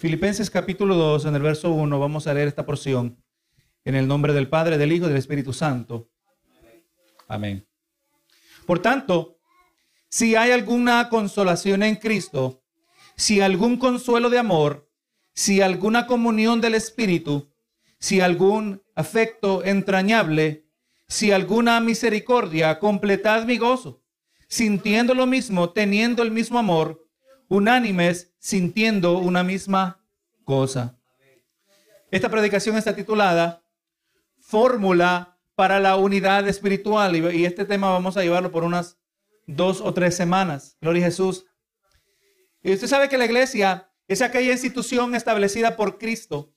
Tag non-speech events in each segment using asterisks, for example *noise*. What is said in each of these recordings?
Filipenses capítulo 2, en el verso 1, vamos a leer esta porción. En el nombre del Padre, del Hijo y del Espíritu Santo. Amén. Por tanto, si hay alguna consolación en Cristo, si algún consuelo de amor, si alguna comunión del Espíritu, si algún afecto entrañable, si alguna misericordia, completad mi gozo, sintiendo lo mismo, teniendo el mismo amor, unánimes, sintiendo una misma cosa. Esta predicación está titulada Fórmula para la unidad espiritual y este tema vamos a llevarlo por unas dos o tres semanas. Gloria a Jesús. Y usted sabe que la iglesia es aquella institución establecida por Cristo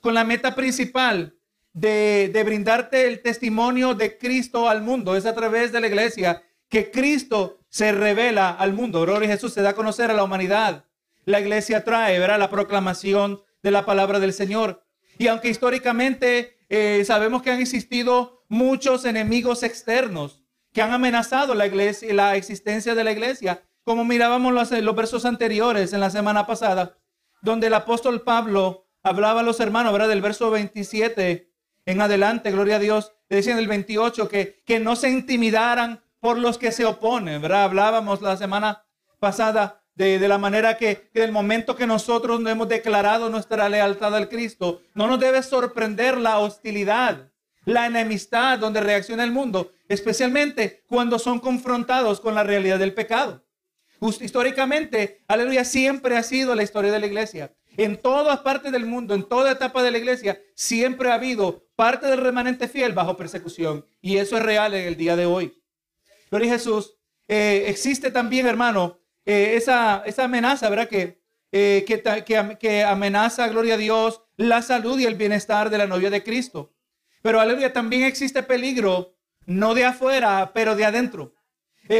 con la meta principal de, de, brindarte el testimonio de Cristo al mundo. Es a través de la iglesia que Cristo se revela al mundo. Gloria a Jesús se da a conocer a la humanidad. La iglesia trae, verá, la proclamación de la palabra del Señor. Y aunque históricamente eh, sabemos que han existido muchos enemigos externos que han amenazado la iglesia, la existencia de la iglesia, como mirábamos los, los versos anteriores en la semana pasada, donde el apóstol Pablo hablaba a los hermanos, ¿verdad? Del verso 27 en adelante, gloria a Dios, le decía en el 28 que, que no se intimidaran por los que se oponen, ¿verdad? Hablábamos la semana pasada de, de la manera que, que momento que nosotros no hemos declarado nuestra lealtad al Cristo, no nos debe sorprender la hostilidad, la enemistad donde reacciona el mundo, especialmente cuando son confrontados con la realidad del pecado. Históricamente, aleluya, siempre ha sido la historia de la iglesia. En todas partes del mundo, en toda etapa de la iglesia, siempre ha habido parte del remanente fiel bajo persecución. Y eso es real en el día de hoy. Gloria a Jesús. Eh, existe también, hermano, eh, esa, esa amenaza, ¿verdad? Que, eh, que, que, amenaza, gloria a Dios, la salud y el bienestar de la novia de Cristo. Pero, aleluya, también existe peligro, no de afuera, pero de adentro.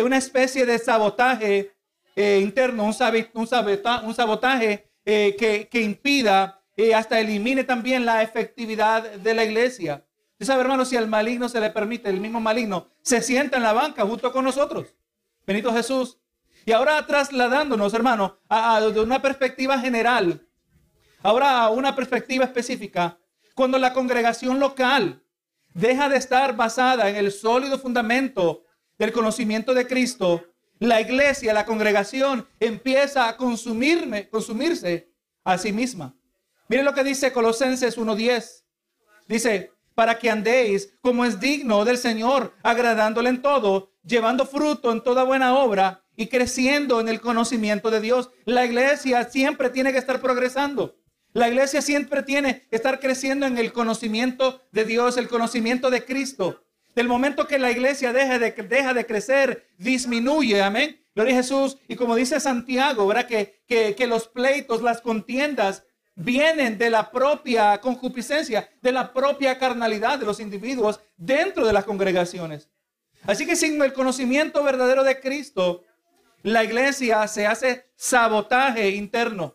una especie de sabotaje interno, un, un, un sabotaje que, que impida y hasta elimine también la efectividad de la iglesia. Usted sabe, hermano, si al maligno se le permite, el mismo maligno se sienta en la banca junto con nosotros. Benito Jesús. Y ahora trasladándonos, hermano, a, una perspectiva general, ahora a una perspectiva específica, cuando la congregación local deja de estar basada en el sólido fundamento del conocimiento de Cristo, la iglesia, la congregación empieza a consumirme, consumirse a sí misma. Miren lo que dice Colosenses 1.10. Dice, para que andéis como es digno del Señor, agradándole en todo, llevando fruto en toda buena obra y creciendo en el conocimiento de Dios. La iglesia siempre tiene que estar progresando. La iglesia siempre tiene que estar creciendo en el conocimiento de Dios, el conocimiento de Cristo. Del momento que la iglesia deja de, de crecer, disminuye, amén. Gloria a Jesús. Y como dice Santiago, ¿verdad? Que, que, que los pleitos, las contiendas vienen de la propia concupiscencia, de la propia carnalidad de los individuos dentro de las congregaciones. Así que sin el conocimiento verdadero de Cristo, la iglesia se hace sabotaje interno.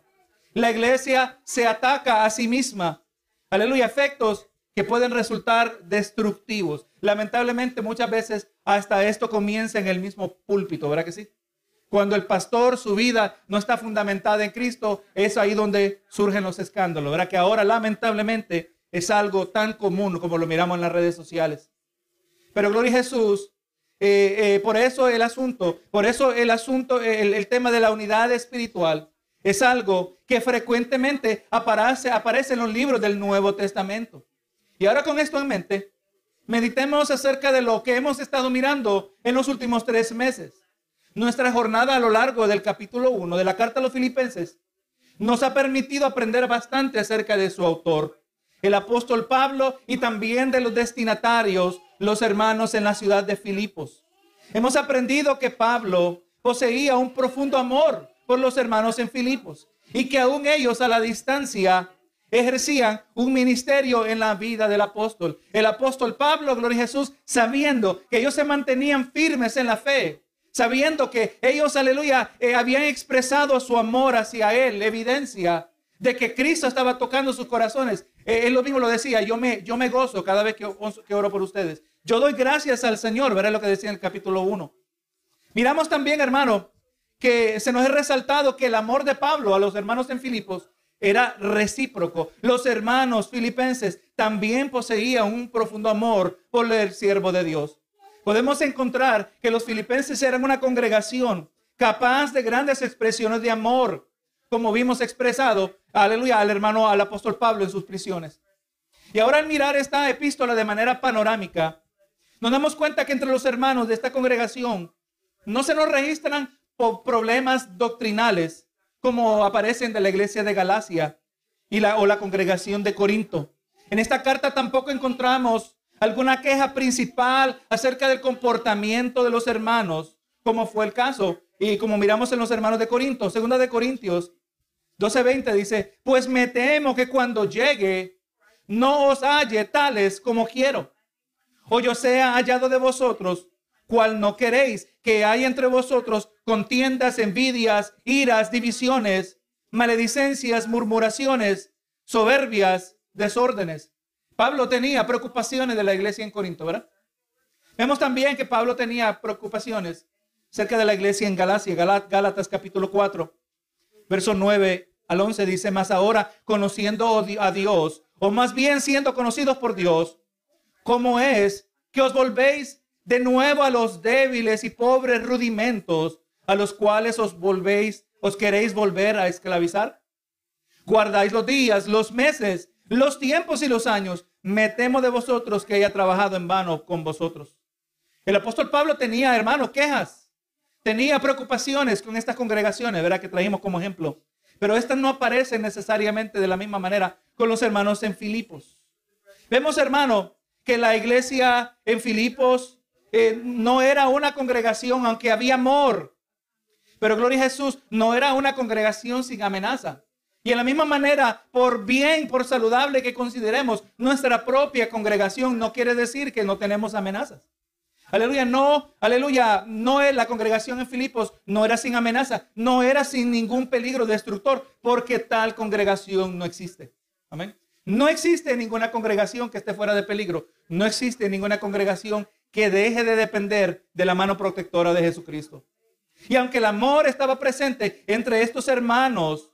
La iglesia se ataca a sí misma. Aleluya, efectos que pueden resultar destructivos. Lamentablemente muchas veces hasta esto comienza en el mismo púlpito, ¿verdad que sí? Cuando el pastor, su vida no está fundamentada en Cristo, es ahí donde surgen los escándalos. ¿Verdad? Que ahora lamentablemente es algo tan común como lo miramos en las redes sociales. Pero gloria a Jesús, eh, eh, por eso el asunto, por eso el asunto, el, tema de la unidad espiritual es algo que frecuentemente aparece, aparece en los libros del Nuevo Testamento. Y ahora con esto en mente, meditemos acerca de lo que hemos estado mirando en los últimos tres meses. Nuestra jornada a lo largo del capítulo 1 de la carta a los filipenses nos ha permitido aprender bastante acerca de su autor, el apóstol Pablo, y también de los destinatarios, los hermanos en la ciudad de Filipos. Hemos aprendido que Pablo poseía un profundo amor por los hermanos en Filipos y que aún ellos a la distancia ejercían un ministerio en la vida del apóstol. El apóstol Pablo, gloria Jesús, sabiendo que ellos se mantenían firmes en la fe, sabiendo que ellos, aleluya, eh, habían expresado su amor hacia Él, evidencia de que Cristo estaba tocando sus corazones. Eh, él lo mismo lo decía, yo me, yo me gozo cada vez que, que oro por ustedes. Yo doy gracias al Señor, verá lo que decía en el capítulo 1. Miramos también, hermano, que se nos ha resaltado que el amor de Pablo a los hermanos en Filipos era recíproco. Los hermanos filipenses también poseían un profundo amor por el siervo de Dios. Podemos encontrar que los filipenses eran una congregación capaz de grandes expresiones de amor, como vimos expresado, aleluya, al hermano, al apóstol Pablo en sus prisiones. Y ahora al mirar esta epístola de manera panorámica, nos damos cuenta que entre los hermanos de esta congregación no se nos registran problemas doctrinales como aparecen de la iglesia de Galacia y la, o la congregación de Corinto. En esta carta tampoco encontramos alguna queja principal acerca del comportamiento de los hermanos, como fue el caso y como miramos en los hermanos de Corinto. Segunda de Corintios 12:20 dice, pues me temo que cuando llegue no os halle tales como quiero, o yo sea hallado de vosotros, cual no queréis que hay entre vosotros contiendas, envidias, iras, divisiones, maledicencias, murmuraciones, soberbias, desórdenes. Pablo tenía preocupaciones de la iglesia en Corinto, ¿verdad? Vemos también que Pablo tenía preocupaciones cerca de la iglesia en Galacia, Gálatas capítulo 4, verso 9 al 11 dice, más ahora conociendo a Dios, o más bien siendo conocidos por Dios, ¿cómo es que os volvéis de nuevo a los débiles y pobres rudimentos a los cuales os volvéis, os queréis volver a esclavizar? Guardáis los días, los meses, los tiempos y los años. Me temo de vosotros que haya trabajado en vano con vosotros. El apóstol Pablo tenía, hermano, quejas. Tenía preocupaciones con estas congregaciones, ¿verdad? Que trajimos como ejemplo. Pero estas no aparecen necesariamente de la misma manera con los hermanos en Filipos. Vemos, hermano, que la iglesia en Filipos eh, no era una congregación, aunque había amor. Pero gloria a Jesús, no era una congregación sin amenaza. Y en la misma manera, por bien, por saludable que consideremos nuestra propia congregación, no quiere decir que no tenemos amenazas. Aleluya, no, aleluya, no es la congregación en Filipos, no era sin amenaza, no era sin ningún peligro destructor, porque tal congregación no existe. Amén. No existe ninguna congregación que esté fuera de peligro. No existe ninguna congregación que deje de depender de la mano protectora de Jesucristo. Y aunque el amor estaba presente entre estos hermanos,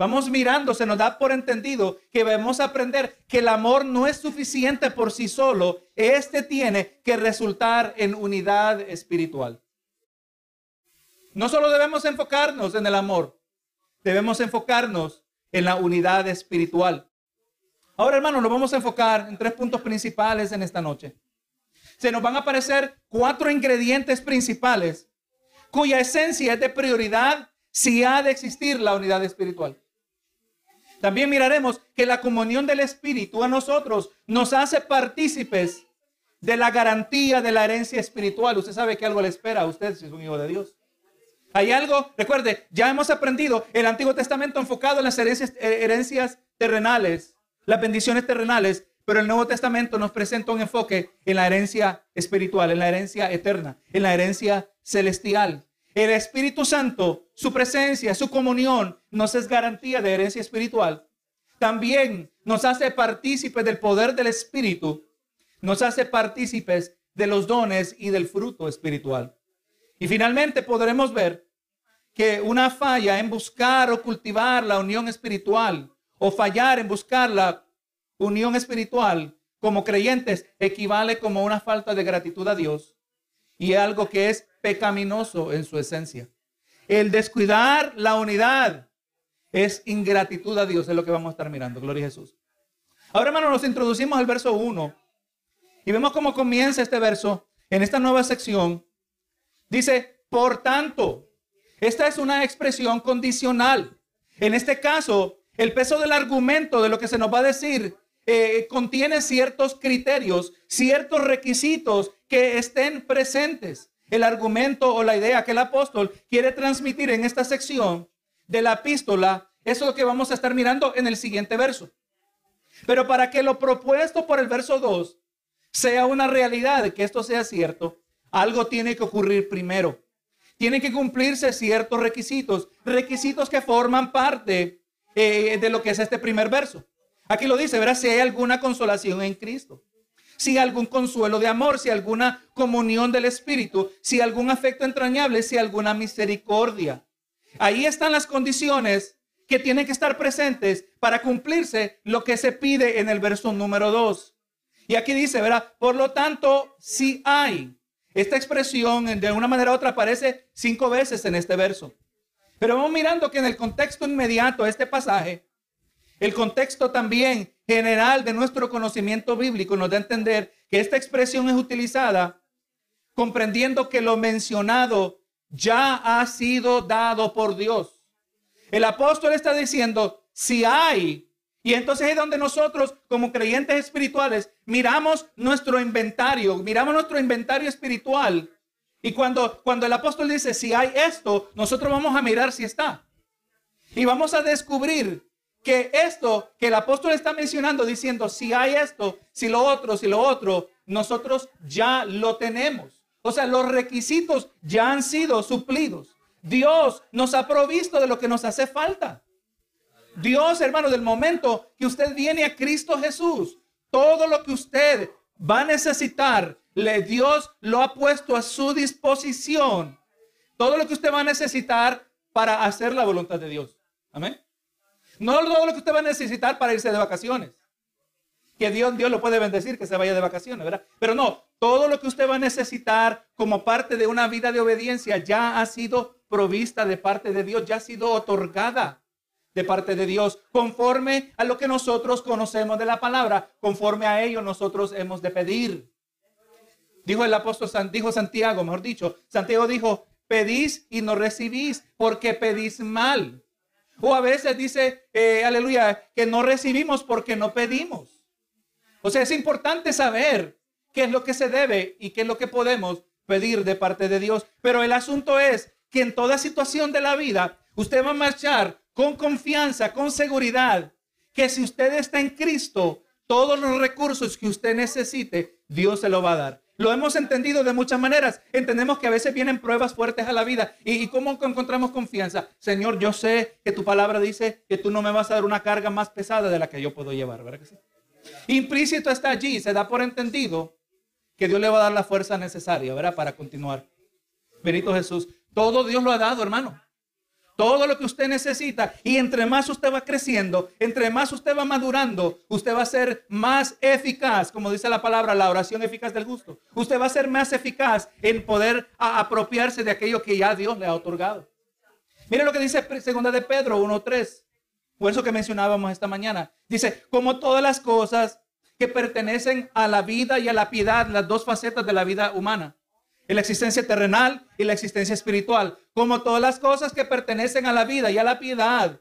vamos mirando, se nos da por entendido que debemos aprender que el amor no es suficiente por sí solo, este tiene que resultar en unidad espiritual. No solo debemos enfocarnos en el amor, debemos enfocarnos en la unidad espiritual. Ahora, hermanos, nos vamos a enfocar en tres puntos principales en esta noche se nos van a aparecer cuatro ingredientes principales cuya esencia es de prioridad si ha de existir la unidad espiritual. También miraremos que la comunión del Espíritu a nosotros nos hace partícipes de la garantía de la herencia espiritual. Usted sabe que algo le espera a usted si es un hijo de Dios. Hay algo, recuerde, ya hemos aprendido el Antiguo Testamento enfocado en las herencias, eh, herencias terrenales, las bendiciones terrenales, pero el Nuevo Testamento nos presenta un enfoque en la herencia espiritual, en la herencia eterna, en la herencia celestial. El Espíritu Santo, su presencia, su comunión, nos es garantía de herencia espiritual. También nos hace partícipes del poder del Espíritu, nos hace partícipes de los dones y del fruto espiritual. Y finalmente podremos ver que una falla en buscar o cultivar la unión espiritual o fallar en buscarla unión espiritual como creyentes equivale como una falta de gratitud a Dios y algo que es pecaminoso en su esencia. El descuidar la unidad es ingratitud a Dios, es lo que vamos a estar mirando. Gloria a Jesús. Ahora, hermano, nos introducimos al verso 1 y vemos cómo comienza este verso en esta nueva sección. Dice, por tanto, esta es una expresión condicional. En este caso, el peso del argumento de lo que se nos va a decir eh, contiene ciertos criterios, ciertos requisitos que estén presentes. El argumento o la idea que el apóstol quiere transmitir en esta sección de la epístola, eso es lo que vamos a estar mirando en el siguiente verso. Pero para que lo propuesto por el verso 2 sea una realidad, que esto sea cierto, algo tiene que ocurrir primero. Tienen que cumplirse ciertos requisitos, requisitos que forman parte eh, de lo que es este primer verso. Aquí lo dice, verás si hay alguna consolación en Cristo. Si algún consuelo de amor, si alguna comunión del Espíritu, si algún afecto entrañable, si alguna misericordia. Ahí están las condiciones que tienen que estar presentes para cumplirse lo que se pide en el verso número 2. Y aquí dice, ¿verdad? Por lo tanto, si hay. Esta expresión de una manera u otra aparece cinco veces en este verso. Pero vamos mirando que en el contexto inmediato de este pasaje, el contexto también general de nuestro conocimiento bíblico nos da a entender que esta expresión es utilizada comprendiendo que lo mencionado ya ha sido dado por Dios. El apóstol está diciendo, si hay y entonces es donde nosotros, como creyentes espirituales, miramos nuestro inventario, miramos nuestro inventario espiritual. Y cuando, cuando el apóstol dice, si hay esto, nosotros vamos a mirar si está. Y vamos a descubrir que esto que el apóstol está mencionando, diciendo, si hay esto, si lo otro, si lo otro, nosotros ya lo tenemos. O sea, los requisitos ya han sido suplidos. Dios nos ha provisto de lo que nos hace falta. Dios, hermano, del momento que usted viene a Cristo Jesús, todo lo que usted va a necesitar, le Dios lo ha puesto a su disposición. Todo lo que usted va a necesitar para hacer la voluntad de Dios. Amén. No todo lo que usted va a necesitar para irse de vacaciones. Que Dios, Dios lo puede bendecir que se vaya de vacaciones, ¿verdad? Pero no, todo lo que usted va a necesitar como parte de una vida de obediencia ya ha sido provista de parte de Dios, ya ha sido otorgada de parte de Dios, conforme a lo que nosotros conocemos de la palabra, conforme a ello nosotros hemos de pedir. Dijo el apóstol, dijo Santiago, mejor dicho, Santiago dijo, pedís y no recibís porque pedís mal. O a veces dice, eh, aleluya, que no recibimos porque no pedimos. O sea, es importante saber qué es lo que se debe y qué es lo que podemos pedir de parte de Dios. Pero el asunto es que en toda situación de la vida, usted va a marchar con confianza, con seguridad, que si usted está en Cristo, todos los recursos que usted necesite, Dios se lo va a dar. Lo hemos entendido de muchas maneras. Entendemos que a veces vienen pruebas fuertes a la vida. ¿Y, cómo encontramos confianza? Señor, yo sé que tu palabra dice que tú no me vas a dar una carga más pesada de la que yo puedo llevar, ¿verdad que sí? Implícito está allí, se da por entendido que Dios le va a dar la fuerza necesaria, ¿verdad? Para continuar. Benito Jesús, todo Dios lo ha dado, hermano todo lo que usted necesita. Y entre más usted va creciendo, entre más usted va madurando, usted va a ser más eficaz, como dice la palabra, la oración eficaz del gusto. Usted va a ser más eficaz en poder apropiarse de aquello que ya Dios le ha otorgado. Mire lo que dice segunda de Pedro 1.3, o eso que mencionábamos esta mañana. Dice, como todas las cosas que pertenecen a la vida y a la piedad, las dos facetas de la vida humana la existencia terrenal y la existencia espiritual, como todas las cosas que pertenecen a la vida y a la piedad,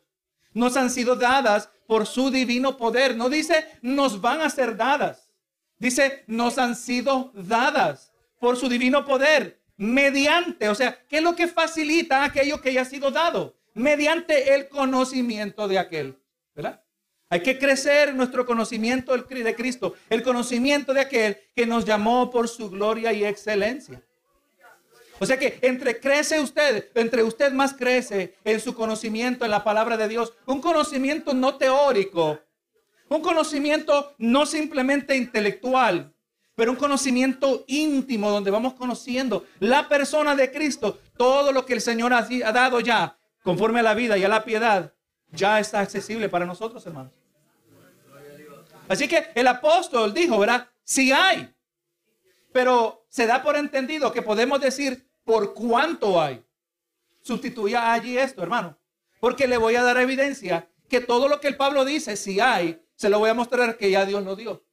nos han sido dadas por su divino poder. No dice nos van a ser dadas, dice nos han sido dadas por su divino poder, mediante, o sea, ¿qué es lo que facilita aquello que ya ha sido dado? Mediante el conocimiento de aquel. Hay que crecer nuestro conocimiento de Cristo, el conocimiento de aquel que nos llamó por su gloria y excelencia. O sea que entre crece usted, entre usted más crece en su conocimiento en la palabra de Dios. Un conocimiento no teórico, un conocimiento no simplemente intelectual, pero un conocimiento íntimo donde vamos conociendo la persona de Cristo. Todo lo que el Señor ha, dado ya, conforme a la vida y a la piedad, ya está accesible para nosotros, hermanos. Así que el apóstol dijo, ¿verdad? Si hay. Pero se da por entendido que podemos decir, por cuánto hay. Sustituya allí esto, hermano. Porque le voy a dar evidencia que todo lo que el Pablo dice, si hay, se lo voy a mostrar que ya Dios lo dio.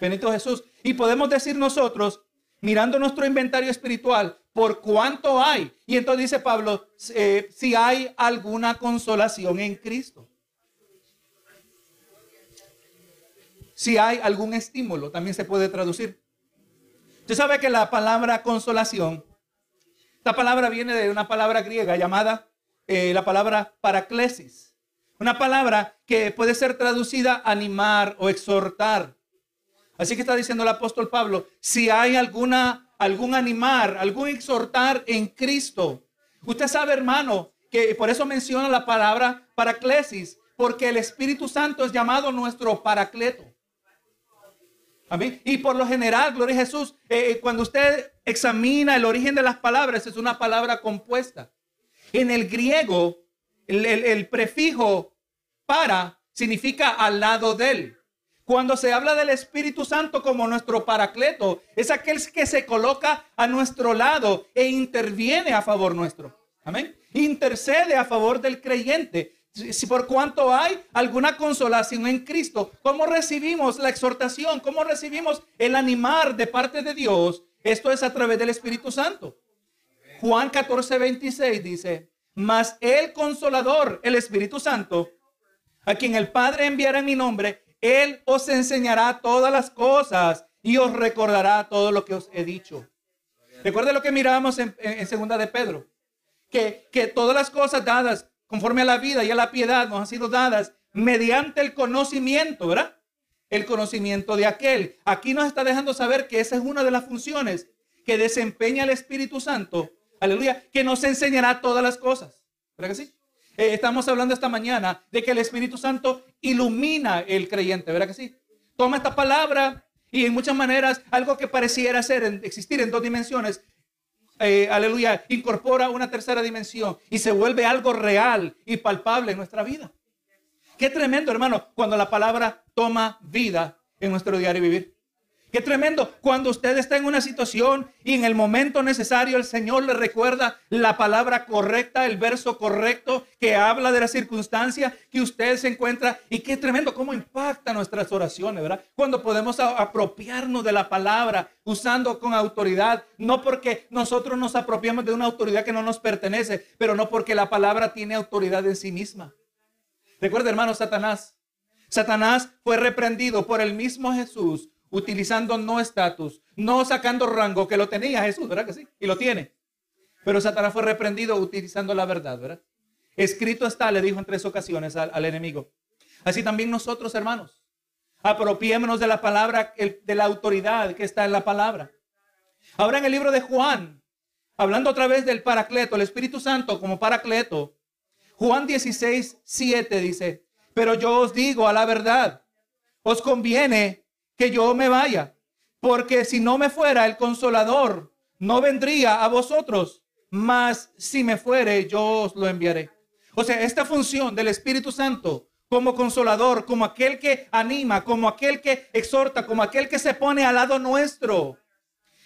Benito Jesús. Y podemos decir nosotros, mirando nuestro inventario espiritual, por cuánto hay. Y entonces dice Pablo, eh, si hay alguna consolación en Cristo. Si hay algún estímulo, también se puede traducir. Usted sabe que la palabra consolación esta palabra viene de una palabra griega llamada eh, la palabra paraclesis. Una palabra que puede ser traducida animar o exhortar. Así que está diciendo el apóstol Pablo, si hay alguna, algún animar, algún exhortar en Cristo. Usted sabe, hermano, que por eso menciona la palabra paraclesis, porque el Espíritu Santo es llamado nuestro paracleto. Y por lo general, gloria a Jesús, eh, eh, cuando usted examina el origen de las palabras, es una palabra compuesta. En el griego, el, prefijo para significa al lado de él. Cuando se habla del Espíritu Santo como nuestro paracleto, es aquel que se coloca a nuestro lado e interviene a favor nuestro. Amén. Intercede a favor del creyente. Si por cuanto hay alguna consolación en Cristo, ¿cómo recibimos la exhortación? ¿Cómo recibimos el animar de parte de Dios? Esto es a través del Espíritu Santo. Juan 14, 26 dice, mas el consolador, el Espíritu Santo, a quien el Padre enviará en mi nombre, Él os enseñará todas las cosas y os recordará todo lo que os he dicho. Recuerde lo que mirábamos en, en, segunda de Pedro, que, que todas las cosas dadas conforme a la vida y a la piedad nos han sido dadas mediante el conocimiento, ¿verdad? El conocimiento de aquel. Aquí nos está dejando saber que esa es una de las funciones que desempeña el Espíritu Santo, aleluya, que nos enseñará todas las cosas. ¿Verdad que sí? Eh, estamos hablando esta mañana de que el Espíritu Santo ilumina el creyente, ¿verdad que sí? Toma esta palabra y en muchas maneras algo que pareciera ser, existir en dos dimensiones, eh, aleluya, incorpora una tercera dimensión y se vuelve algo real y palpable en nuestra vida. Qué tremendo, hermano, cuando la palabra toma vida en nuestro diario vivir. Qué tremendo cuando usted está en una situación y en el momento necesario el Señor le recuerda la palabra correcta, el verso correcto que habla de la circunstancia que usted se encuentra. Y qué tremendo cómo impacta nuestras oraciones, ¿verdad? Cuando podemos apropiarnos de la palabra usando con autoridad, no porque nosotros nos apropiamos de una autoridad que no nos pertenece, pero no porque la palabra tiene autoridad en sí misma. Recuerda, hermano, Satanás. Satanás fue reprendido por el mismo Jesús utilizando no estatus, no sacando rango, que lo tenía Jesús, ¿verdad que sí? Y lo tiene. Pero Satanás fue reprendido utilizando la verdad, ¿verdad? Escrito está, le dijo en tres ocasiones al, enemigo. Así también nosotros, hermanos, apropiémonos de la palabra, de la autoridad que está en la palabra. Ahora en el libro de Juan, hablando otra vez del paracleto, el Espíritu Santo como paracleto, Juan 16, 7 dice, pero yo os digo a la verdad, os conviene que yo me vaya, porque si no me fuera el consolador, no vendría a vosotros, mas si me fuere, yo os lo enviaré. O sea, esta función del Espíritu Santo como consolador, como aquel que anima, como aquel que exhorta, como aquel que se pone al lado nuestro,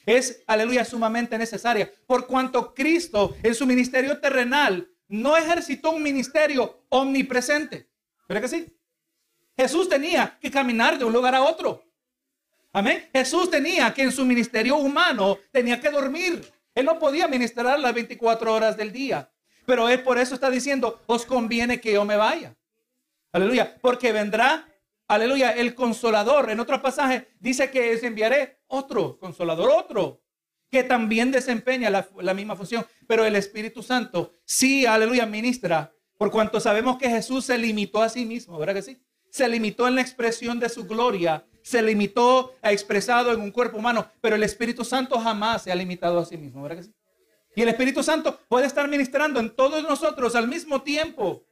es, aleluya, sumamente necesaria. Por cuanto Cristo en su ministerio terrenal no ejercitó un ministerio omnipresente. ¿Verdad que sí? Jesús tenía que caminar de un lugar a otro. Amén. Jesús tenía que en su ministerio humano tenía que dormir. Él no podía ministrar las 24 horas del día. Pero él por eso está diciendo, os conviene que yo me vaya. Aleluya. Porque vendrá, aleluya, el consolador. En otro pasaje dice que les enviaré otro consolador, otro, que también desempeña la, la misma función. Pero el Espíritu Santo sí, aleluya, ministra. Por cuanto sabemos que Jesús se limitó a sí mismo, ¿verdad que sí? Se limitó en la expresión de su gloria se limitó a expresado en un cuerpo humano, pero el Espíritu Santo jamás se ha limitado a sí mismo, ¿verdad que sí? Y el Espíritu Santo puede estar ministrando en todos nosotros al mismo tiempo,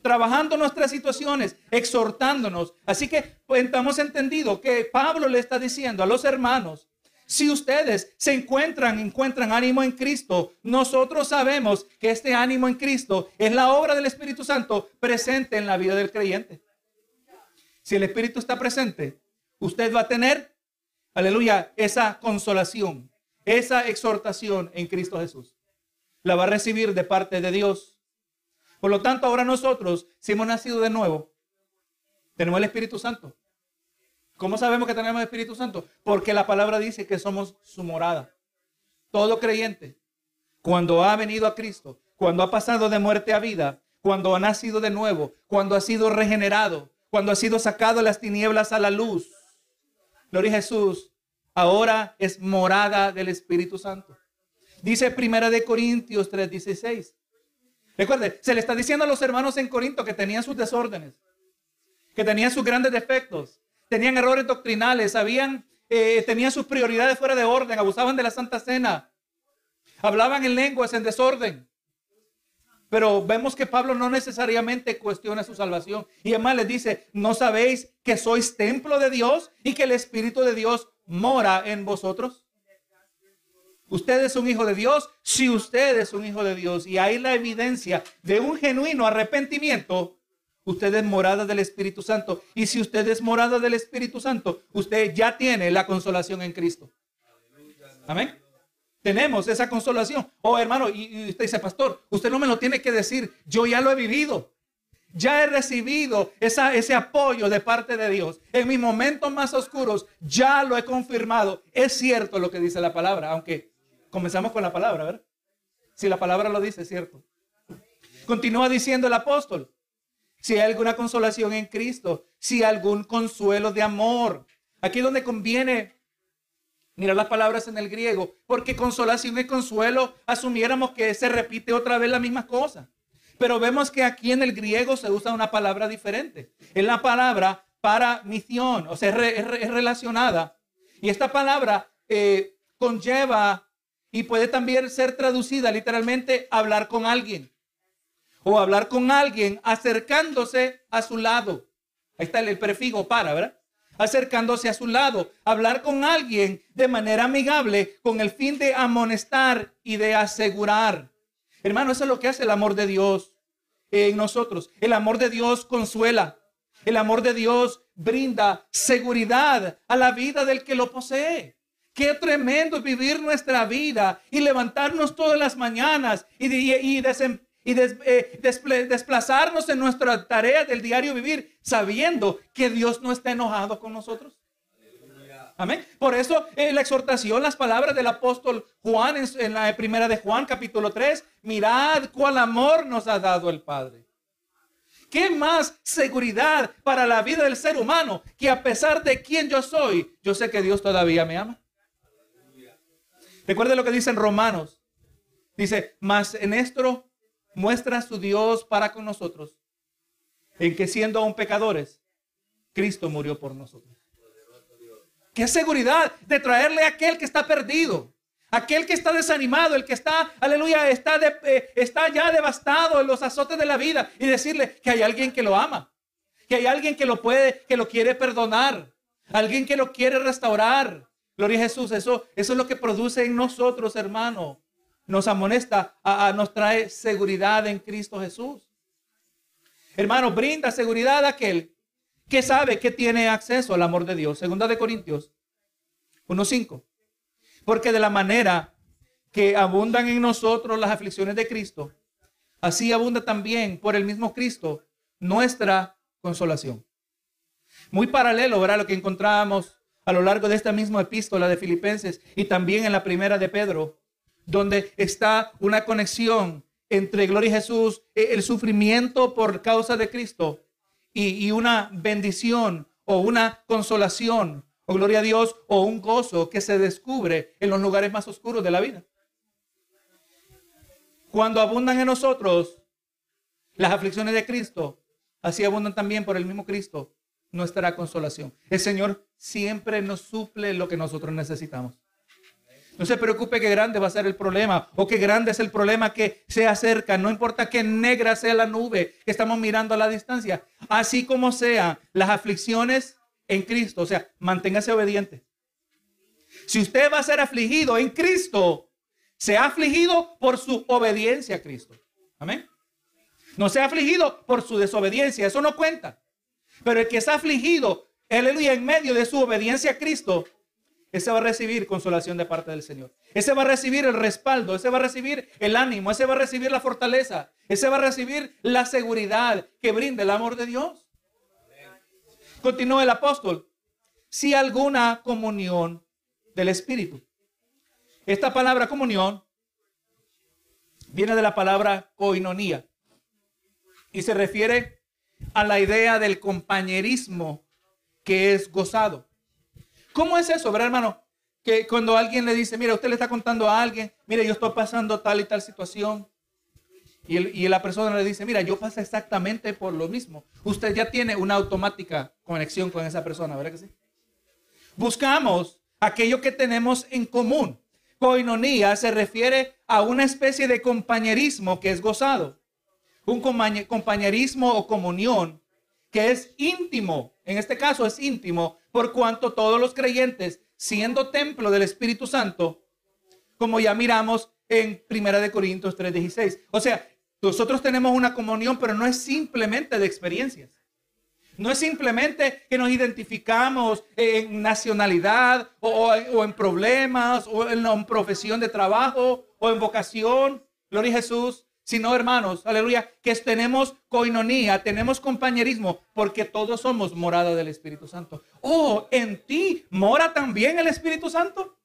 trabajando nuestras situaciones, exhortándonos. Así que pues, estamos entendido que Pablo le está diciendo a los hermanos, si ustedes se encuentran, encuentran ánimo en Cristo, nosotros sabemos que este ánimo en Cristo es la obra del Espíritu Santo presente en la vida del creyente. Si el Espíritu está presente, usted va a tener, aleluya, esa consolación, esa exhortación en Cristo Jesús. La va a recibir de parte de Dios. Por lo tanto, ahora nosotros, si hemos nacido de nuevo, tenemos el Espíritu Santo. ¿Cómo sabemos que tenemos el Espíritu Santo? Porque la palabra dice que somos su morada. Todo creyente, cuando ha venido a Cristo, cuando ha pasado de muerte a vida, cuando ha nacido de nuevo, cuando ha sido regenerado, cuando ha sido sacado de las tinieblas a la luz, Gloria a Jesús. Ahora es morada del Espíritu Santo. Dice Primera de Corintios 3:16. Recuerde, se le está diciendo a los hermanos en Corinto que tenían sus desórdenes, que tenían sus grandes defectos, tenían errores doctrinales, habían, eh, tenían sus prioridades fuera de orden, abusaban de la Santa Cena, hablaban en lenguas en desorden. Pero vemos que Pablo no necesariamente cuestiona su salvación. Y además les dice, ¿no sabéis que sois templo de Dios y que el Espíritu de Dios mora en vosotros? Usted es un hijo de Dios si usted es un hijo de Dios y hay la evidencia de un genuino arrepentimiento. Usted es morada del Espíritu Santo. Y si usted es morada del Espíritu Santo, usted ya tiene la consolación en Cristo. Amén. Tenemos esa consolación. Oh, hermano, y, usted dice, pastor, usted no me lo tiene que decir. Yo ya lo he vivido. Ya he recibido ese apoyo de parte de Dios. En mis momentos más oscuros, ya lo he confirmado. Es cierto lo que dice la palabra, aunque comenzamos con la palabra, ¿verdad? Si la palabra lo dice, es cierto. Continúa diciendo el apóstol. Si hay alguna consolación en Cristo, si hay algún consuelo de amor. Aquí donde conviene Mira las palabras en el griego, porque consolación y consuelo asumiéramos que se repite otra vez la misma cosa. Pero vemos que aquí en el griego se usa una palabra diferente. Es la palabra para misión, o sea, es, relacionada. Y esta palabra eh, conlleva y puede también ser traducida literalmente hablar con alguien. O hablar con alguien acercándose a su lado. Ahí está el prefijo para, ¿verdad? Acercándose a su lado, hablar con alguien de manera amigable con el fin de amonestar y de asegurar. Hermano, eso es lo que hace el amor de Dios en nosotros. El amor de Dios consuela. El amor de Dios brinda seguridad a la vida del que lo posee. Qué tremendo vivir nuestra vida y levantarnos todas las mañanas y, y, y y eh, desplazarnos en nuestra tarea del diario vivir sabiendo que Dios no está enojado con nosotros. Amén. Por eso eh, la exhortación, las palabras del apóstol Juan en, la primera de Juan capítulo 3, mirad cuál amor nos ha dado el Padre. ¿Qué más seguridad para la vida del ser humano que a pesar de quién yo soy, yo sé que Dios todavía me ama? Recuerde lo que dice en Romanos. Dice, mas en esto muestra su Dios para con nosotros, en que siendo aún pecadores, Cristo murió por nosotros. Qué seguridad de traerle a aquel que está perdido, aquel que está desanimado, el que está, aleluya, está, eh, está ya devastado en los azotes de la vida y decirle que hay alguien que lo ama, que hay alguien que lo puede, que lo quiere perdonar, alguien que lo quiere restaurar. Gloria a Jesús, eso, eso es lo que produce en nosotros, hermano nos amonesta, a, nos trae seguridad en Cristo Jesús. Hermano, brinda seguridad a aquel que sabe que tiene acceso al amor de Dios. Segunda de Corintios 1.5. Porque de la manera que abundan en nosotros las aflicciones de Cristo, así abunda también por el mismo Cristo nuestra consolación. Muy paralelo, ¿verdad? Lo que encontramos a lo largo de esta misma epístola de Filipenses y también en la primera de Pedro, donde está una conexión entre Gloria a Jesús, eh, el sufrimiento por causa de Cristo y, una bendición o una consolación o gloria a Dios o un gozo que se descubre en los lugares más oscuros de la vida. Cuando abundan en nosotros las aflicciones de Cristo, así abundan también por el mismo Cristo nuestra consolación. El Señor siempre nos suple lo que nosotros necesitamos. No se preocupe qué grande va a ser el problema o qué grande es el problema que se acerca. No importa qué negra sea la nube que estamos mirando a la distancia. Así como sean las aflicciones en Cristo. O sea, manténgase obediente. Si usted va a ser afligido en Cristo, se ha afligido por su obediencia a Cristo. Amén. No se ha afligido por su desobediencia. Eso no cuenta. Pero el que está afligido, aleluya, en medio de su obediencia a Cristo, ese va a recibir consolación de parte del Señor. Ese va a recibir el respaldo, ese va a recibir el ánimo, ese va a recibir la fortaleza, ese va a recibir la seguridad que brinda el amor de Dios. Continúa el apóstol. Si alguna comunión del Espíritu. Esta palabra comunión viene de la palabra koinonía y se refiere a la idea del compañerismo que es gozado. ¿Cómo es eso, verdad, hermano? Que cuando alguien le dice, mira, usted le está contando a alguien, mira, yo estoy pasando tal y tal situación. Y, la persona le dice, mira, yo paso exactamente por lo mismo. Usted ya tiene una automática conexión con esa persona, ¿verdad que sí? Buscamos aquello que tenemos en común. Coinonía se refiere a una especie de compañerismo que es gozado. Un compañerismo o comunión que es íntimo. En este caso es íntimo por cuanto todos los creyentes, siendo templo del Espíritu Santo, como ya miramos en Primera de Corintios 3:16. O sea, nosotros tenemos una comunión, pero no es simplemente de experiencias. No es simplemente que nos identificamos en nacionalidad o, en problemas o en, profesión de trabajo o en vocación. Gloria a Jesús. Sino, hermanos, aleluya, que tenemos coinonía, tenemos compañerismo, porque todos somos morada del Espíritu Santo. Oh, en ti mora también el Espíritu Santo.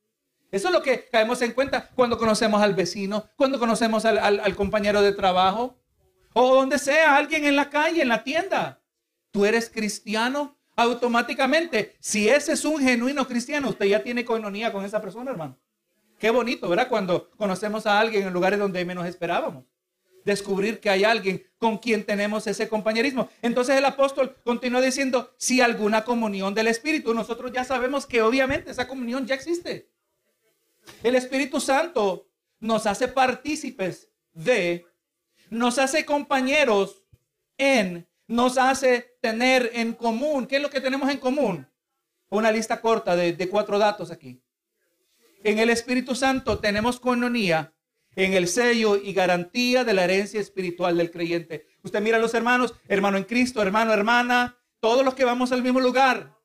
Eso es lo que caemos en cuenta cuando conocemos al vecino, cuando conocemos al, compañero de trabajo, o donde sea, alguien en la calle, en la tienda tú eres cristiano, automáticamente, si ese es un genuino cristiano, usted ya tiene coinonía con esa persona, hermano. Qué bonito, ¿verdad? Cuando conocemos a alguien en lugares donde menos esperábamos. Descubrir que hay alguien con quien tenemos ese compañerismo. Entonces el apóstol continúa diciendo, si alguna comunión del Espíritu, nosotros ya sabemos que obviamente esa comunión ya existe. El Espíritu Santo nos hace partícipes de, nos hace compañeros en nos hace tener en común. ¿Qué es lo que tenemos en común? Una lista corta de, cuatro datos aquí. En el Espíritu Santo tenemos coinonía en el sello y garantía de la herencia espiritual del creyente. Usted mira a los hermanos, hermano en Cristo, hermano, hermana, todos los que vamos al mismo lugar,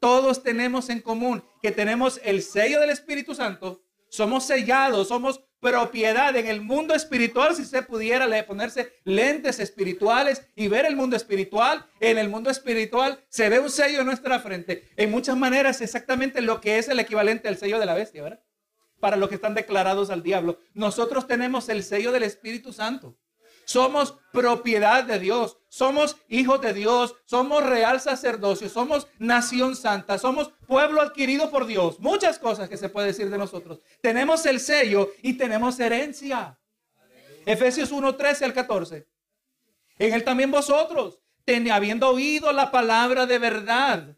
todos tenemos en común que tenemos el sello del Espíritu Santo, somos sellados, somos propiedad en el mundo espiritual, si se pudiera ponerse lentes espirituales y ver el mundo espiritual, en el mundo espiritual se ve un sello en nuestra frente. En muchas maneras, exactamente lo que es el equivalente al sello de la bestia, ¿verdad? Para los que están declarados al diablo. Nosotros tenemos el sello del Espíritu Santo. Somos propiedad de Dios, somos hijos de Dios, somos real sacerdocio, somos nación santa, somos pueblo adquirido por Dios. Muchas cosas que se puede decir de nosotros. Tenemos el sello y tenemos herencia. Efesios 1, 13 al 14. En él también vosotros, habiendo oído la palabra de verdad,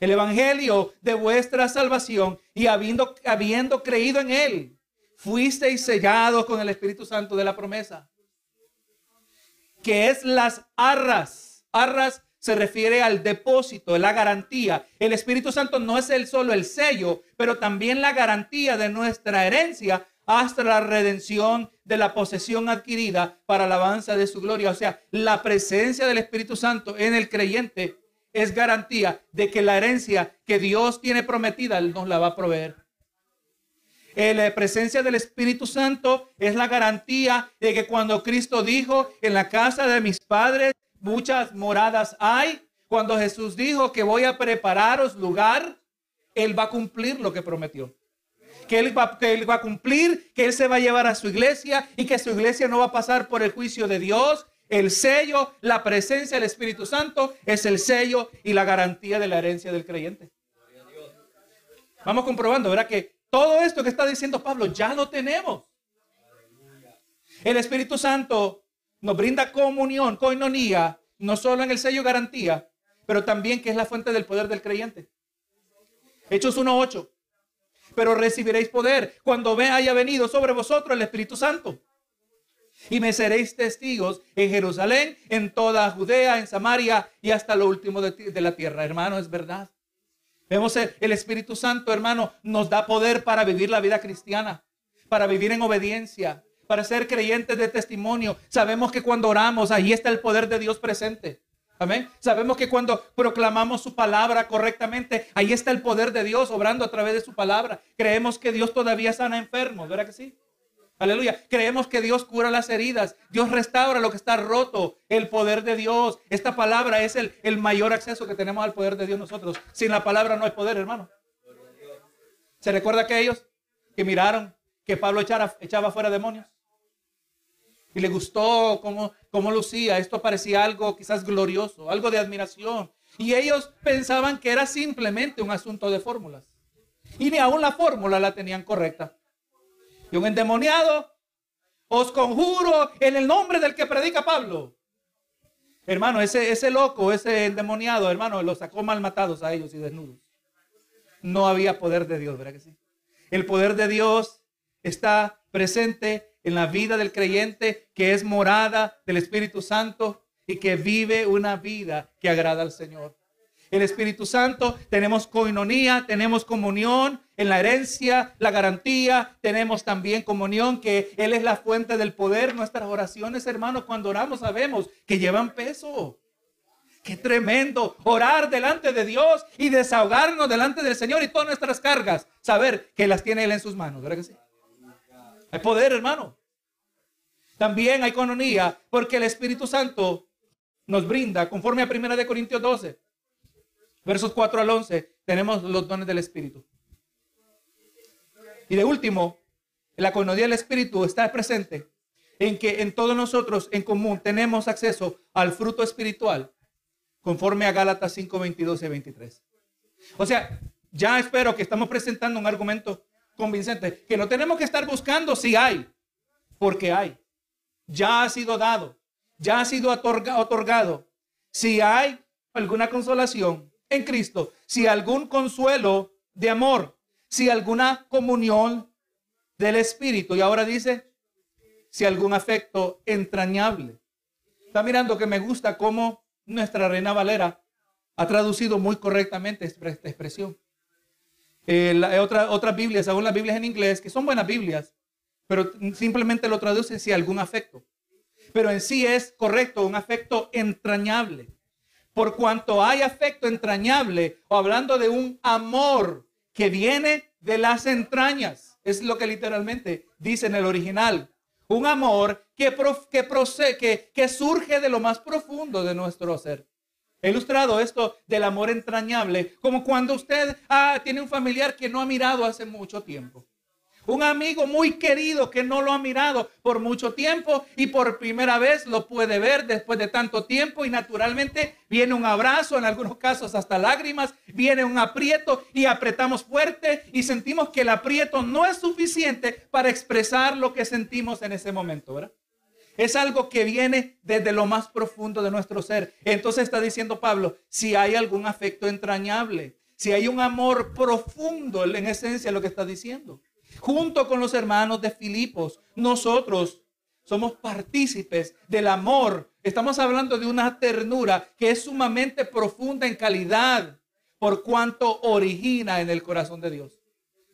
el evangelio de vuestra salvación y habiendo, habiendo creído en él, fuisteis sellados con el Espíritu Santo de la promesa que es las arras. Arras se refiere al depósito, la garantía. El Espíritu Santo no es el solo el sello, pero también la garantía de nuestra herencia hasta la redención de la posesión adquirida para alabanza de su gloria. O sea, la presencia del Espíritu Santo en el creyente es garantía de que la herencia que Dios tiene prometida nos la va a proveer. Eh, la presencia del Espíritu Santo es la garantía de que cuando Cristo dijo, en la casa de mis padres muchas moradas hay, cuando Jesús dijo que voy a prepararos lugar, Él va a cumplir lo que prometió. Que él, va, que él va a cumplir, que Él se va a llevar a su iglesia y que su iglesia no va a pasar por el juicio de Dios. El sello, la presencia del Espíritu Santo es el sello y la garantía de la herencia del creyente. Vamos comprobando, ¿verdad? Que todo esto que está diciendo Pablo ya lo tenemos. El Espíritu Santo nos brinda comunión, coinonía, no solo en el sello garantía, pero también que es la fuente del poder del creyente. Hechos 1.8. Pero recibiréis poder cuando haya venido sobre vosotros el Espíritu Santo. Y me seréis testigos en Jerusalén, en toda Judea, en Samaria y hasta lo último de, la tierra. Hermano, es verdad. Vemos el Espíritu Santo, hermano, nos da poder para vivir la vida cristiana, para vivir en obediencia, para ser creyentes de testimonio. Sabemos que cuando oramos, ahí está el poder de Dios presente. Amén. Sabemos que cuando proclamamos su palabra correctamente, ahí está el poder de Dios obrando a través de su palabra. Creemos que Dios todavía sana enfermos, ¿verdad que sí? Aleluya. Creemos que Dios cura las heridas. Dios restaura lo que está roto. El poder de Dios. Esta palabra es el, el mayor acceso que tenemos al poder de Dios nosotros. Sin la palabra no hay poder, hermano. ¿Se recuerda aquellos que miraron que Pablo echara, echaba fuera demonios? Y le gustó cómo, cómo lucía. Esto parecía algo quizás glorioso, algo de admiración. Y ellos pensaban que era simplemente un asunto de fórmulas. Y ni aún la fórmula la tenían correcta y un endemoniado, os conjuro en el nombre del que predica Pablo. Hermano, ese, ese loco, ese endemoniado, hermano, los sacó mal matados a ellos y desnudos. No había poder de Dios, ¿verdad que sí? El poder de Dios está presente en la vida del creyente que es morada del Espíritu Santo y que vive una vida que agrada al Señor. El Espíritu Santo, tenemos coinonía, tenemos comunión en la herencia, la garantía, tenemos también comunión, que Él es la fuente del poder. Nuestras oraciones, hermanos, cuando oramos sabemos que llevan peso. Qué tremendo orar delante de Dios y desahogarnos delante del Señor y todas nuestras cargas, saber que las tiene Él en sus manos, ¿verdad que sí? Hay poder, hermano. También hay coinonía porque el Espíritu Santo nos brinda, conforme a 1 Corintios 12, versos 4 al 11, tenemos los dones del Espíritu. Y de último, la coinonía del Espíritu está presente en que en todos nosotros en común tenemos acceso al fruto espiritual, conforme a Gálatas 5, 22 y 23. O sea, ya espero que estamos presentando un argumento convincente, que no tenemos que estar buscando si hay, porque hay. Ya ha sido dado ya ha sido otorgado. Si hay alguna consolación en Cristo, si algún consuelo de amor, si alguna comunión del Espíritu, y ahora dice, si algún afecto entrañable. Está mirando que me gusta cómo nuestra Reina Valera ha traducido muy correctamente esta expresión. Eh, la, otra, otras Biblias, aún las Biblias en inglés, que son buenas Biblias, pero simplemente lo traducen si algún afecto pero en sí es correcto, un afecto entrañable. Por cuanto hay afecto entrañable, o hablando de un amor que viene de las entrañas, es lo que literalmente dice en el original. Un amor que, que, que, que surge de lo más profundo de nuestro ser. He ilustrado esto del amor entrañable, como cuando usted ah, tiene un familiar que no ha mirado hace mucho tiempo. Un amigo muy querido que no lo ha mirado por mucho tiempo y por primera vez lo puede ver después de tanto tiempo y naturalmente viene un abrazo, en algunos casos hasta lágrimas, viene un aprieto y apretamos fuerte y sentimos que el aprieto no es suficiente para expresar lo que sentimos en ese momento, ¿verdad? Es algo que viene desde lo más profundo de nuestro ser. Entonces está diciendo Pablo, si hay algún afecto entrañable, si hay un amor profundo en esencia lo que está diciendo junto con los hermanos de Filipos, nosotros somos partícipes del amor. Estamos hablando de una ternura que es sumamente profunda en calidad por cuanto origina en el corazón de Dios.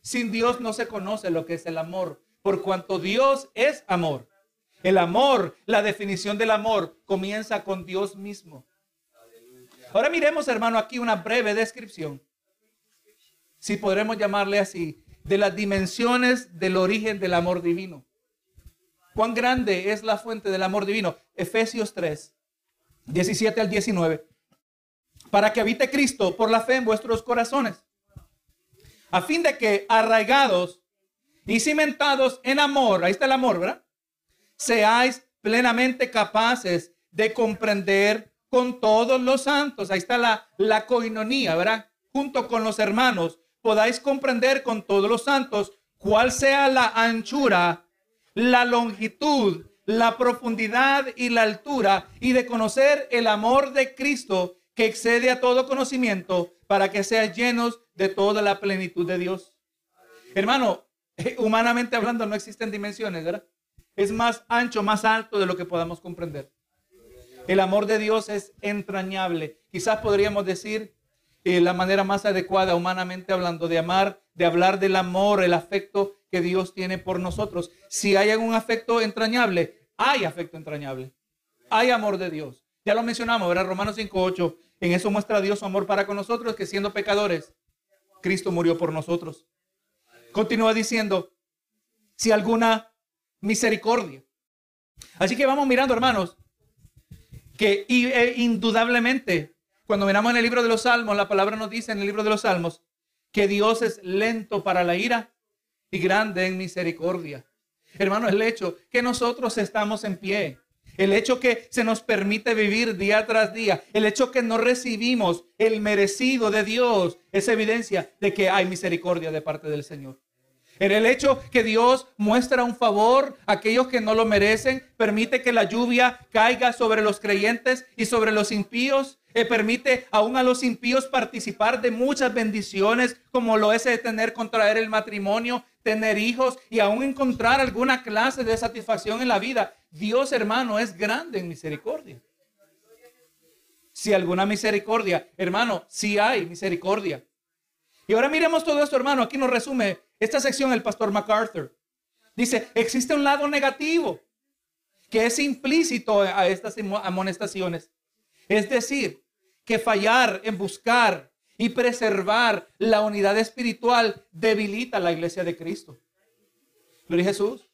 Sin Dios no se conoce lo que es el amor, por cuanto Dios es amor. El amor, la definición del amor comienza con Dios mismo. Ahora miremos, hermano, aquí una breve descripción, si podremos llamarle así, de las dimensiones del origen del amor divino. ¿Cuán grande es la fuente del amor divino? Efesios 3, 17 al 19. Para que habite Cristo por la fe en vuestros corazones, a fin de que arraigados y cimentados en amor, ahí está el amor, ¿verdad? Seáis plenamente capaces de comprender con todos los santos, ahí está la, la coinonía, ¿verdad? Junto con los hermanos, podáis comprender con todos los santos cuál sea la anchura, la longitud, la profundidad y la altura, y de conocer el amor de Cristo que excede a todo conocimiento, para que sean llenos de toda la plenitud de Dios. Hermano, *laughs* humanamente hablando no existen dimensiones, ¿verdad? Es más ancho, más alto de lo que podamos comprender. El amor de Dios es entrañable. Quizás podríamos decir eh, la manera más adecuada, humanamente hablando, de amar, de hablar del amor, el afecto que Dios tiene por nosotros. Si hay algún afecto entrañable, hay afecto entrañable. Hay amor de Dios. Ya lo mencionamos, ¿verdad? Romanos 5.8. En eso muestra Dios su amor para con nosotros, que siendo pecadores, Cristo murió por nosotros. Continúa diciendo, si alguna misericordia. Así que vamos mirando, hermanos, que e indudablemente cuando miramos en el libro de los Salmos, la palabra nos dice en el libro de los Salmos que Dios es lento para la ira y grande en misericordia. Hermano, el hecho que nosotros estamos en pie, el hecho que se nos permite vivir día tras día, el hecho que no recibimos el merecido de Dios, es evidencia de que hay misericordia de parte del Señor. En el hecho que Dios muestra un favor a aquellos que no lo merecen, permite que la lluvia caiga sobre los creyentes y sobre los impíos, permite aún a los impíos participar de muchas bendiciones, como lo es de tener, contraer el matrimonio, tener hijos y aún encontrar alguna clase de satisfacción en la vida. Dios, hermano, es grande en misericordia. si alguna misericordia. Hermano, si hay misericordia. Y ahora miremos todo esto, hermano. Aquí nos resume esta sección el pastor MacArthur. Dice, existe un lado negativo que es implícito a estas amonestaciones. Es decir, que fallar en buscar y preservar la unidad espiritual debilita la iglesia de Cristo. Gloria a Jesús.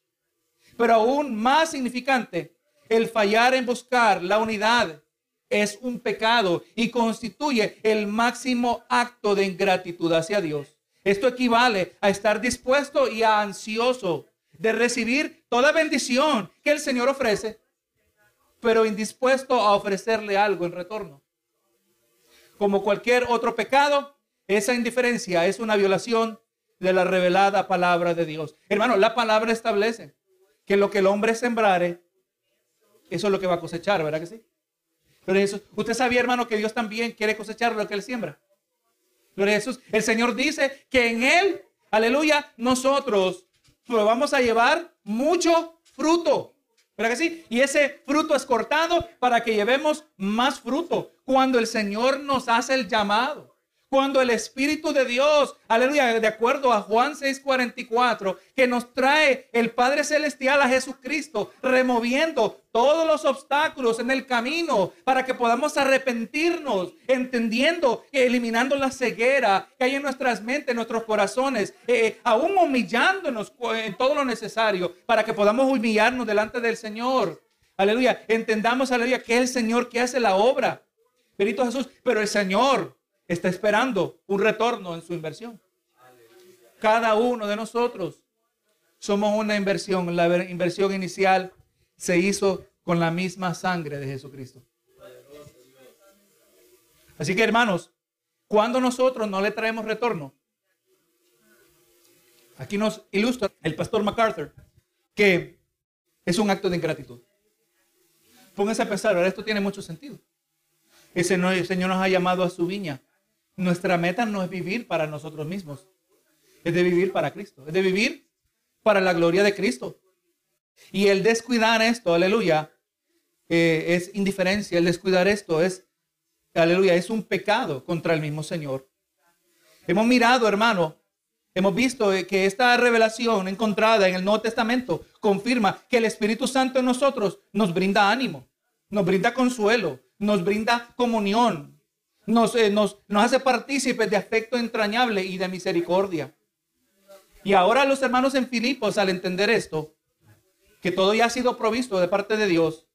Pero aún más significante, el fallar en buscar la unidad es un pecado y constituye el máximo acto de ingratitud hacia Dios. Esto equivale a estar dispuesto y ansioso de recibir toda bendición que el Señor ofrece, pero indispuesto a ofrecerle algo en retorno. Como cualquier otro pecado, esa indiferencia es una violación de la revelada palabra de Dios. Hermano, la palabra establece que lo que el hombre sembrare, eso es lo que va a cosechar, ¿verdad que sí? Pero Jesús, usted sabía, hermano, que Dios también quiere cosechar lo que él siembra. Gloria Jesús. El Señor dice que en Él, aleluya, nosotros vamos a llevar mucho fruto. ¿Verdad que sí? Y ese fruto es cortado para que llevemos más fruto. Cuando el Señor nos hace el llamado. Cuando el Espíritu de Dios, aleluya, de acuerdo a Juan 6:44, que nos trae el Padre Celestial a Jesucristo, removiendo todos los obstáculos en el camino para que podamos arrepentirnos, entendiendo, eliminando la ceguera que hay en nuestras mentes, en nuestros corazones, eh, aún humillándonos en todo lo necesario para que podamos humillarnos delante del Señor. Aleluya, entendamos, aleluya, que es el Señor que hace la obra. Benito Jesús, pero el Señor está esperando un retorno en su inversión. Cada uno de nosotros somos una inversión. La inversión inicial se hizo con la misma sangre de Jesucristo. Así que hermanos, cuando nosotros no le traemos retorno, aquí nos ilustra el pastor MacArthur que es un acto de ingratitud. Pónganse a pensar, esto tiene mucho sentido. El Señor nos ha llamado a su viña nuestra meta no es vivir para nosotros mismos, es de vivir para Cristo, es de vivir para la gloria de Cristo. Y el descuidar esto, aleluya, eh, es indiferencia, el descuidar esto es, aleluya, es un pecado contra el mismo Señor. Hemos mirado, hermano, hemos visto que esta revelación encontrada en el Nuevo Testamento confirma que el Espíritu Santo en nosotros nos brinda ánimo, nos brinda consuelo, nos brinda comunión, eh, nos, nos, hace partícipes de afecto entrañable y de misericordia. Y ahora los hermanos en Filipos, al entender esto, que todo ya ha sido provisto de parte de Dios,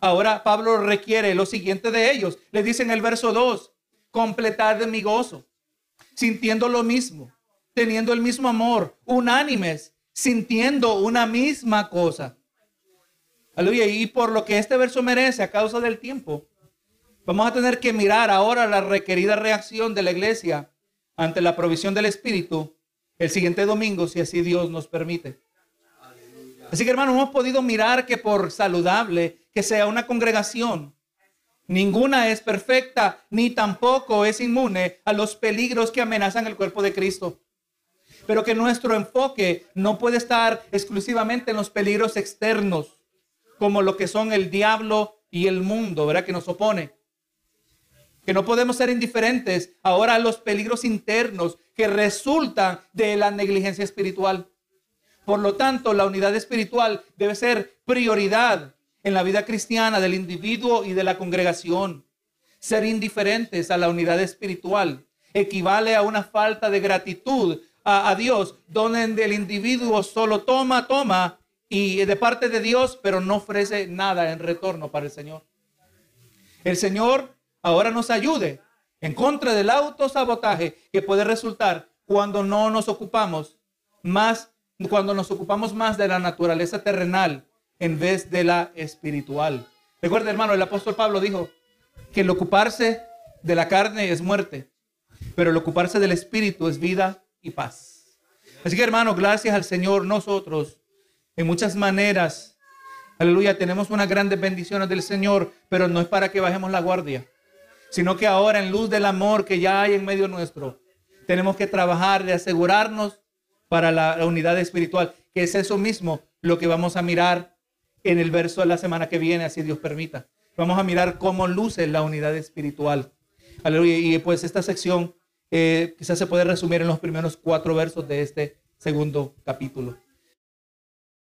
ahora Pablo requiere lo siguiente de ellos. Le dice en el verso 2, completar de mi gozo, sintiendo lo mismo, teniendo el mismo amor, unánimes, sintiendo una misma cosa. Aleluya. Y por lo que este verso merece a causa del tiempo, Vamos a tener que mirar ahora la requerida reacción de la iglesia ante la provisión del Espíritu el siguiente domingo, si así Dios nos permite. Así que hermanos, hemos podido mirar que por saludable que sea una congregación, ninguna es perfecta ni tampoco es inmune a los peligros que amenazan el cuerpo de Cristo. Pero que nuestro enfoque no puede estar exclusivamente en los peligros externos, como lo que son el diablo y el mundo, ¿verdad? Que nos opone que no podemos ser indiferentes ahora a los peligros internos que resultan de la negligencia espiritual. Por lo tanto, la unidad espiritual debe ser prioridad en la vida cristiana del individuo y de la congregación. Ser indiferentes a la unidad espiritual equivale a una falta de gratitud a, a Dios, donde el individuo solo toma, toma y de parte de Dios, pero no ofrece nada en retorno para el Señor. El Señor ahora nos ayude en contra del autosabotaje que puede resultar cuando no nos ocupamos más, cuando nos ocupamos más de la naturaleza terrenal en vez de la espiritual. Recuerda, hermano, el apóstol Pablo dijo que el ocuparse de la carne es muerte, pero el ocuparse del espíritu es vida y paz. Así que, hermano, gracias al Señor, nosotros en muchas maneras, aleluya, tenemos unas grandes bendiciones del Señor, pero no es para que bajemos la guardia sino que ahora en luz del amor que ya hay en medio nuestro, tenemos que trabajar de asegurarnos para la, unidad espiritual, que es eso mismo lo que vamos a mirar en el verso de la semana que viene, así Dios permita. Vamos a mirar cómo luce la unidad espiritual. Aleluya. Y pues esta sección eh, quizás se puede resumir en los primeros cuatro versos de este segundo capítulo.